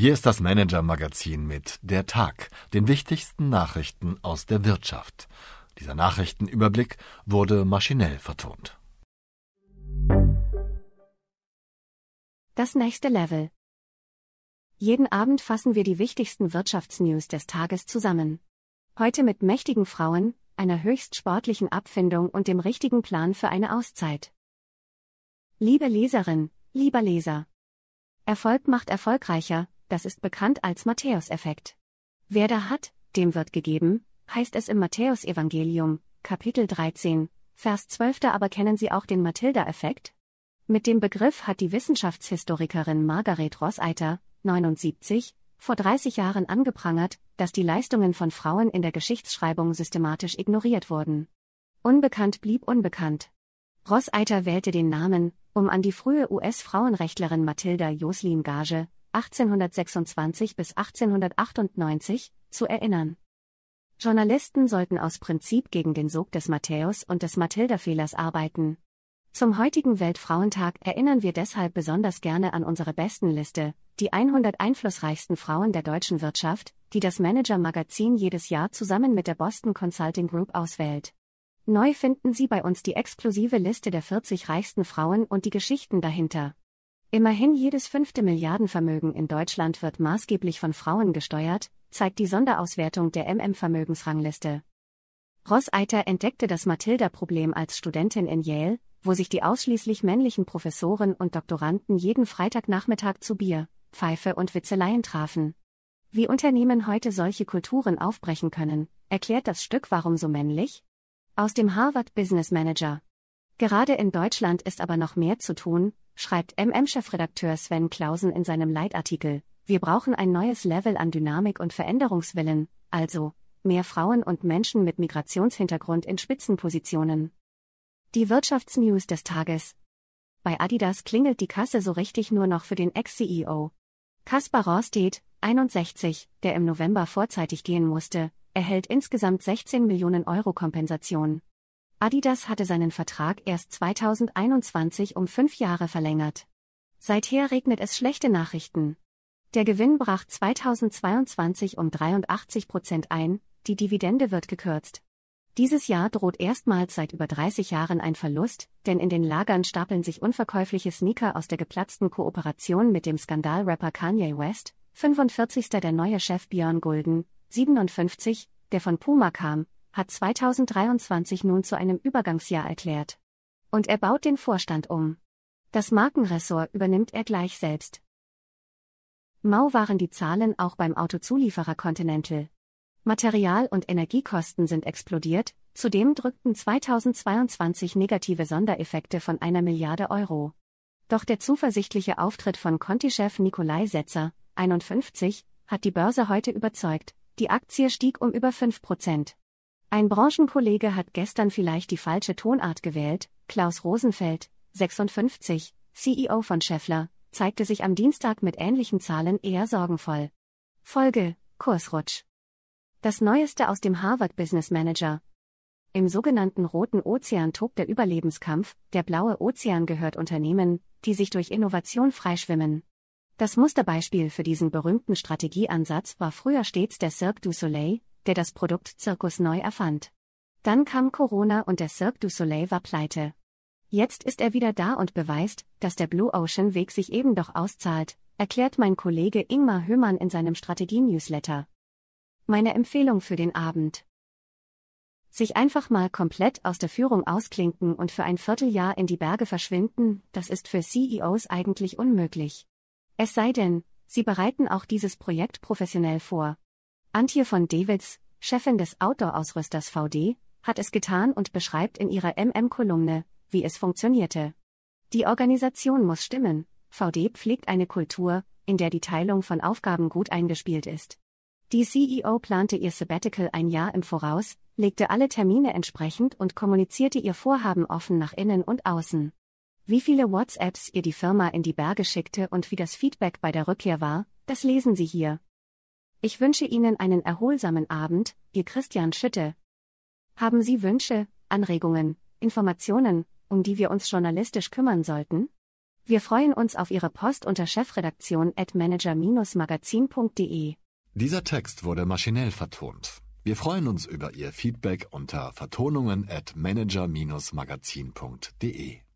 Hier ist das Manager-Magazin mit Der Tag, den wichtigsten Nachrichten aus der Wirtschaft. Dieser Nachrichtenüberblick wurde maschinell vertont. Das nächste Level. Jeden Abend fassen wir die wichtigsten Wirtschaftsnews des Tages zusammen. Heute mit mächtigen Frauen, einer höchst sportlichen Abfindung und dem richtigen Plan für eine Auszeit. Liebe Leserin, lieber Leser. Erfolg macht erfolgreicher, das ist bekannt als Matthäuseffekt. Wer da hat, dem wird gegeben, heißt es im Matthäusevangelium, Kapitel 13, Vers 12. Aber kennen Sie auch den Mathilda-Effekt? Mit dem Begriff hat die Wissenschaftshistorikerin Margaret Rosseiter, 79, vor 30 Jahren angeprangert, dass die Leistungen von Frauen in der Geschichtsschreibung systematisch ignoriert wurden. Unbekannt blieb unbekannt. Rosseiter wählte den Namen, um an die frühe US-Frauenrechtlerin Mathilda Joslin Gage, 1826 bis 1898, zu erinnern. Journalisten sollten aus Prinzip gegen den Sog des Matthäus und des Mathilda-Fehlers arbeiten. Zum heutigen Weltfrauentag erinnern wir deshalb besonders gerne an unsere besten Liste, die 100 einflussreichsten Frauen der deutschen Wirtschaft, die das Manager-Magazin jedes Jahr zusammen mit der Boston Consulting Group auswählt. Neu finden Sie bei uns die exklusive Liste der 40 reichsten Frauen und die Geschichten dahinter. Immerhin jedes fünfte Milliardenvermögen in Deutschland wird maßgeblich von Frauen gesteuert, zeigt die Sonderauswertung der MM-Vermögensrangliste. Rosseiter entdeckte das Matilda-Problem als Studentin in Yale, wo sich die ausschließlich männlichen Professoren und Doktoranden jeden Freitagnachmittag zu Bier, Pfeife und Witzeleien trafen. Wie Unternehmen heute solche Kulturen aufbrechen können, erklärt das Stück Warum so männlich? Aus dem Harvard Business Manager. Gerade in Deutschland ist aber noch mehr zu tun, schreibt MM-Chefredakteur Sven Clausen in seinem Leitartikel. Wir brauchen ein neues Level an Dynamik und Veränderungswillen, also mehr Frauen und Menschen mit Migrationshintergrund in Spitzenpositionen. Die Wirtschaftsnews des Tages. Bei Adidas klingelt die Kasse so richtig nur noch für den Ex-CEO. Kaspar Rostedt, 61, der im November vorzeitig gehen musste, erhält insgesamt 16 Millionen Euro Kompensation. Adidas hatte seinen Vertrag erst 2021 um fünf Jahre verlängert. Seither regnet es schlechte Nachrichten. Der Gewinn brach 2022 um 83 Prozent ein, die Dividende wird gekürzt. Dieses Jahr droht erstmals seit über 30 Jahren ein Verlust, denn in den Lagern stapeln sich unverkäufliche Sneaker aus der geplatzten Kooperation mit dem Skandalrapper Kanye West, 45. der neue Chef Björn Gulden, 57, der von Puma kam, hat 2023 nun zu einem Übergangsjahr erklärt. Und er baut den Vorstand um. Das Markenressort übernimmt er gleich selbst. Mau waren die Zahlen auch beim Autozulieferer Continental. Material- und Energiekosten sind explodiert, zudem drückten 2022 negative Sondereffekte von einer Milliarde Euro. Doch der zuversichtliche Auftritt von Conti-Chef Nikolai Setzer, 51, hat die Börse heute überzeugt, die Aktie stieg um über 5 Prozent. Ein Branchenkollege hat gestern vielleicht die falsche Tonart gewählt, Klaus Rosenfeld, 56, CEO von Scheffler, zeigte sich am Dienstag mit ähnlichen Zahlen eher sorgenvoll. Folge, Kursrutsch. Das Neueste aus dem Harvard Business Manager. Im sogenannten Roten Ozean tobt der Überlebenskampf, der blaue Ozean gehört Unternehmen, die sich durch Innovation freischwimmen. Das Musterbeispiel für diesen berühmten Strategieansatz war früher stets der Cirque du Soleil, der das Produkt Zirkus neu erfand. Dann kam Corona und der Cirque du Soleil war pleite. Jetzt ist er wieder da und beweist, dass der Blue Ocean Weg sich eben doch auszahlt, erklärt mein Kollege Ingmar Höhmann in seinem Strategie-Newsletter. Meine Empfehlung für den Abend. Sich einfach mal komplett aus der Führung ausklinken und für ein Vierteljahr in die Berge verschwinden, das ist für CEOs eigentlich unmöglich. Es sei denn, sie bereiten auch dieses Projekt professionell vor. Antje von Dewitz, Chefin des Outdoor-Ausrüsters VD, hat es getan und beschreibt in ihrer MM-Kolumne, wie es funktionierte. Die Organisation muss stimmen. VD pflegt eine Kultur, in der die Teilung von Aufgaben gut eingespielt ist. Die CEO plante ihr Sabbatical ein Jahr im Voraus, legte alle Termine entsprechend und kommunizierte ihr Vorhaben offen nach innen und außen. Wie viele WhatsApps ihr die Firma in die Berge schickte und wie das Feedback bei der Rückkehr war, das lesen Sie hier. Ich wünsche Ihnen einen erholsamen Abend, Ihr Christian Schütte. Haben Sie Wünsche, Anregungen, Informationen, um die wir uns journalistisch kümmern sollten? Wir freuen uns auf Ihre Post unter chefredaktion at manager-magazin.de. Dieser Text wurde maschinell vertont. Wir freuen uns über Ihr Feedback unter vertonungen at manager-magazin.de.